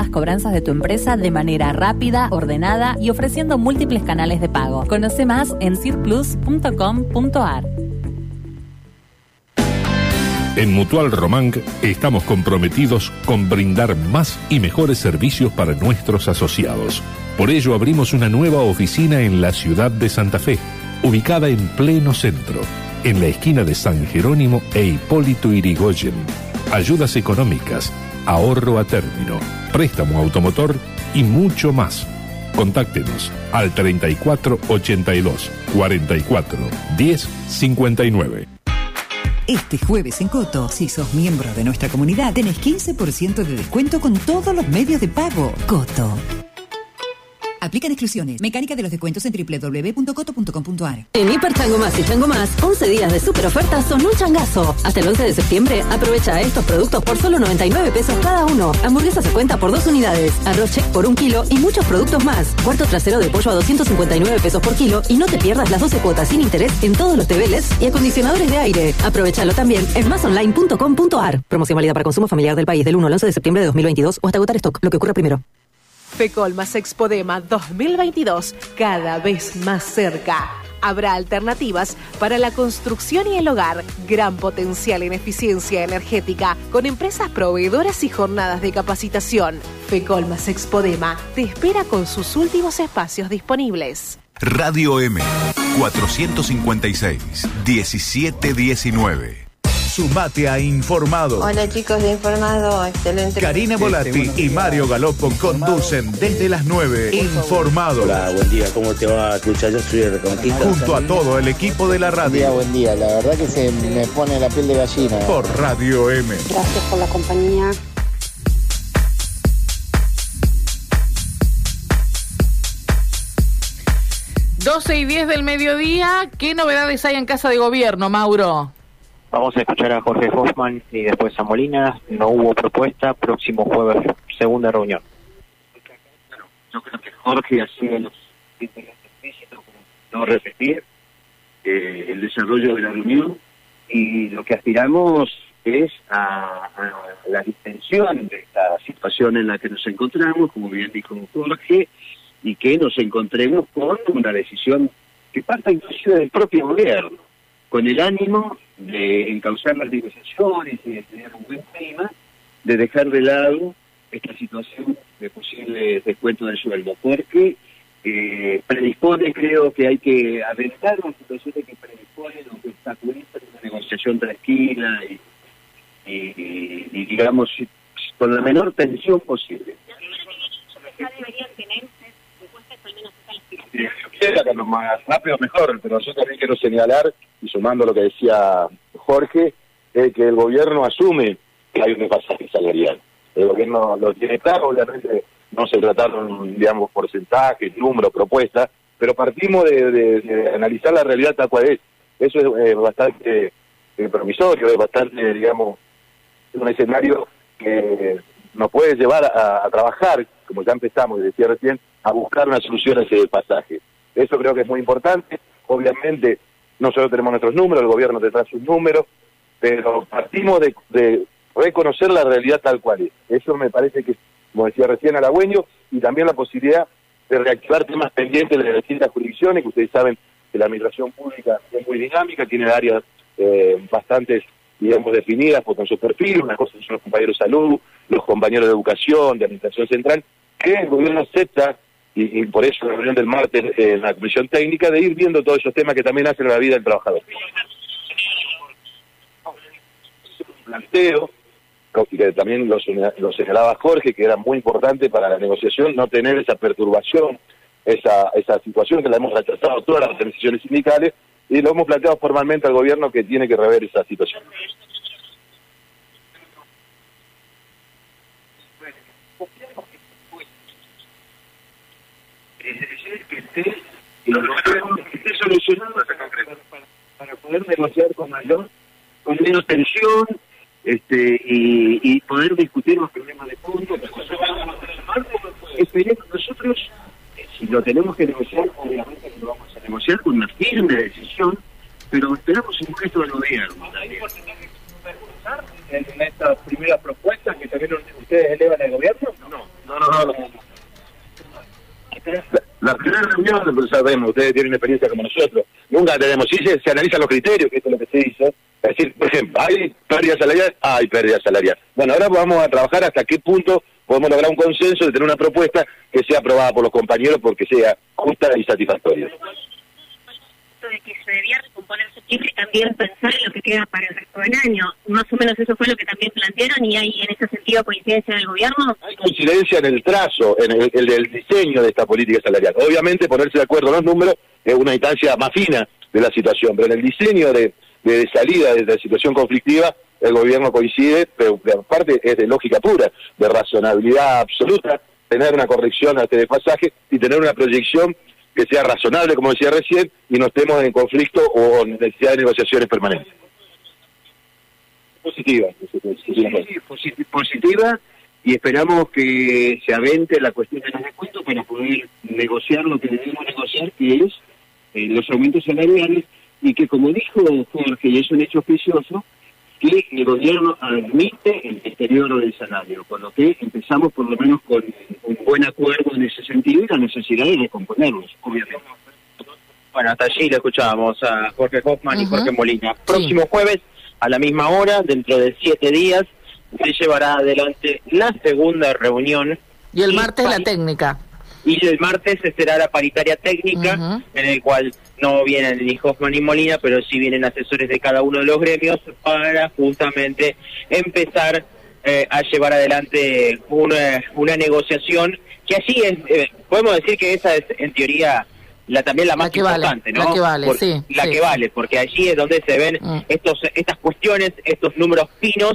las cobranzas de tu empresa de manera rápida, ordenada y ofreciendo múltiples canales de pago. Conoce más en cirplus.com.ar. En Mutual Román estamos comprometidos con brindar más y mejores servicios para nuestros asociados. Por ello abrimos una nueva oficina en la ciudad de Santa Fe, ubicada en pleno centro, en la esquina de San Jerónimo e Hipólito Irigoyen. Ayudas económicas, ahorro a término, préstamo automotor y mucho más. Contáctenos al 34 82 44 10 59. Este jueves en Coto, si sos miembro de nuestra comunidad, tenés 15% de descuento con todos los medios de pago. Coto. Aplican exclusiones. Mecánica de los descuentos en www.coto.com.ar. En Hiper Chango Más y Chango Más, 11 días de super ofertas son un changazo. Hasta el 11 de septiembre, aprovecha estos productos por solo 99 pesos cada uno. Hamburguesas se cuenta por dos unidades, arroz check por un kilo y muchos productos más. Cuarto trasero de pollo a 259 pesos por kilo y no te pierdas las 12 cuotas sin interés en todos los tebeles y acondicionadores de aire. Aprovechalo también en masonline.com.ar. Promoción válida para consumo familiar del país del 1 al 11 de septiembre de 2022 o hasta agotar stock, lo que ocurra primero. Fecolmas Expodema 2022, cada vez más cerca. Habrá alternativas para la construcción y el hogar, gran potencial en eficiencia energética, con empresas proveedoras y jornadas de capacitación. Fecolmas Expodema te espera con sus últimos espacios disponibles. Radio M 456 1719. Sumate a Informado. Hola chicos de Informado, excelente. Karina Volati y Mario Galopo conducen desde las 9. Informado. Hola, buen día, ¿cómo te va? Escucha, yo soy de Reconquista. Junto a todo el equipo de la Buen día, radio. buen día. La verdad que se me pone la piel de gallina. Por Radio M. Gracias por la compañía. Doce y 10 del mediodía, ¿qué novedades hay en Casa de Gobierno, Mauro? Vamos a escuchar a Jorge Hoffman y después a Molinas. No hubo propuesta. Próximo jueves, segunda reunión. Yo creo que Jorge hacía los no repetir eh, el desarrollo de la reunión y lo que aspiramos es a, a la distensión de esta situación en la que nos encontramos, como bien dijo Jorge, y que nos encontremos con una decisión que parta inclusive del propio gobierno, con el ánimo de encauzar las negociaciones y de tener un buen clima, de dejar de lado esta situación de posible descuento del sueldo, porque eh, predispone, creo que hay que aventar una situación de que predispone lo que obstaculiza una negociación tranquila y, y, y- y, digamos, con la menor tensión posible. Quisiera que lo más rápido mejor, pero yo también quiero señalar, sumando lo que decía Jorge, es que el gobierno asume que hay un desfasaje salarial. El gobierno lo tiene claro, obviamente no se trataron, digamos, porcentajes, números, propuestas, pero partimos de, analizar la realidad tal cual es. Eso es eh, bastante eh, promisorio, es bastante, digamos, un escenario que nos puede llevar a, trabajar, como ya empezamos, decía recién, a buscar una solución a ese pasaje. Eso creo que es muy importante. Obviamente, nosotros tenemos nuestros números, el gobierno tendrá sus números, pero partimos de, reconocer la realidad tal cual es. Eso me parece que, como decía recién, halagüeño, y también la posibilidad de reactivar temas pendientes de las distintas jurisdicciones, que ustedes saben que la migración pública es muy dinámica, tiene áreas eh, bastante, digamos, definidas por con su perfil, una cosa son los compañeros de salud, los compañeros de educación, de administración central, que el gobierno acepta, y, por eso la reunión del martes eh, en la comisión técnica, de ir viendo todos esos temas que también hacen la vida del trabajador. planteo, que también lo, lo señalaba Jorge, que era muy importante para la negociación no tener esa perturbación, esa, esa situación que la hemos rechazado todas las organizaciones sindicales, y lo hemos planteado formalmente al gobierno que tiene que rever esa situación. Es decir, que esté, y lo logremos, para, para poder negociar con mayor, con menos tensión, este, y, y poder discutir los problemas de fondo. Esperemos nosotros, eh, si lo tenemos que negociar, obviamente lo vamos a negociar con una firme decisión, pero esperamos un gesto del gobierno en estas primeras propuestas que también ustedes elevan al gobierno? No, no no, no. La, primera reunión, pues, sabemos, ustedes tienen experiencia como nosotros, nunca tenemos, sí se, se analizan los criterios, que esto es lo que se hizo, es decir, por ejemplo, ¿hay pérdida salarial? Hay pérdida salarial. Bueno, ahora vamos a trabajar hasta qué punto podemos lograr un consenso de tener una propuesta que sea aprobada por los compañeros porque sea justa y satisfactoria. De que se debía recomponer septiembre también pensar en lo que queda para el resto del año. Más o menos eso fue lo que también plantearon y hay en ese sentido coincidencia del gobierno. Hay coincidencia en el trazo, en el, diseño de esta política salarial. Obviamente ponerse de acuerdo en los números es una instancia más fina de la situación, pero en el diseño de, salida de la situación conflictiva el gobierno coincide, pero aparte es de lógica pura, de razonabilidad absoluta, tener una corrección a este desfasaje y tener una proyección que sea razonable, como decía recién, y no estemos en conflicto o necesidad de negociaciones permanentes. Positiva. Sí, posi- positiva y esperamos que se avente la cuestión de los descuentos para poder negociar lo que debemos negociar, que es eh, los aumentos salariales y que, como dijo Jorge, y es un hecho oficioso, que el gobierno admite el deterioro del salario, con lo que empezamos por lo menos con un buen acuerdo en ese sentido y la necesidad de recomponerlos, obviamente. Bueno, hasta allí lo escuchábamos a Jorge Hoffman y. Jorge Molina. Próximo jueves, a la misma hora, dentro de siete días, se llevará adelante la segunda reunión Y el martes la técnica. y el martes será la paritaria técnica, en el cual no vienen ni Hoffman ni Molina, pero sí vienen asesores de cada uno de los gremios para justamente empezar eh, a llevar adelante una, una negociación que así es, eh, podemos decir que esa es en teoría la también la más que vale, importante, ¿no? la que vale, sí, La sí, que vale, porque allí es donde se ven Mm. estos estas cuestiones, estos números finos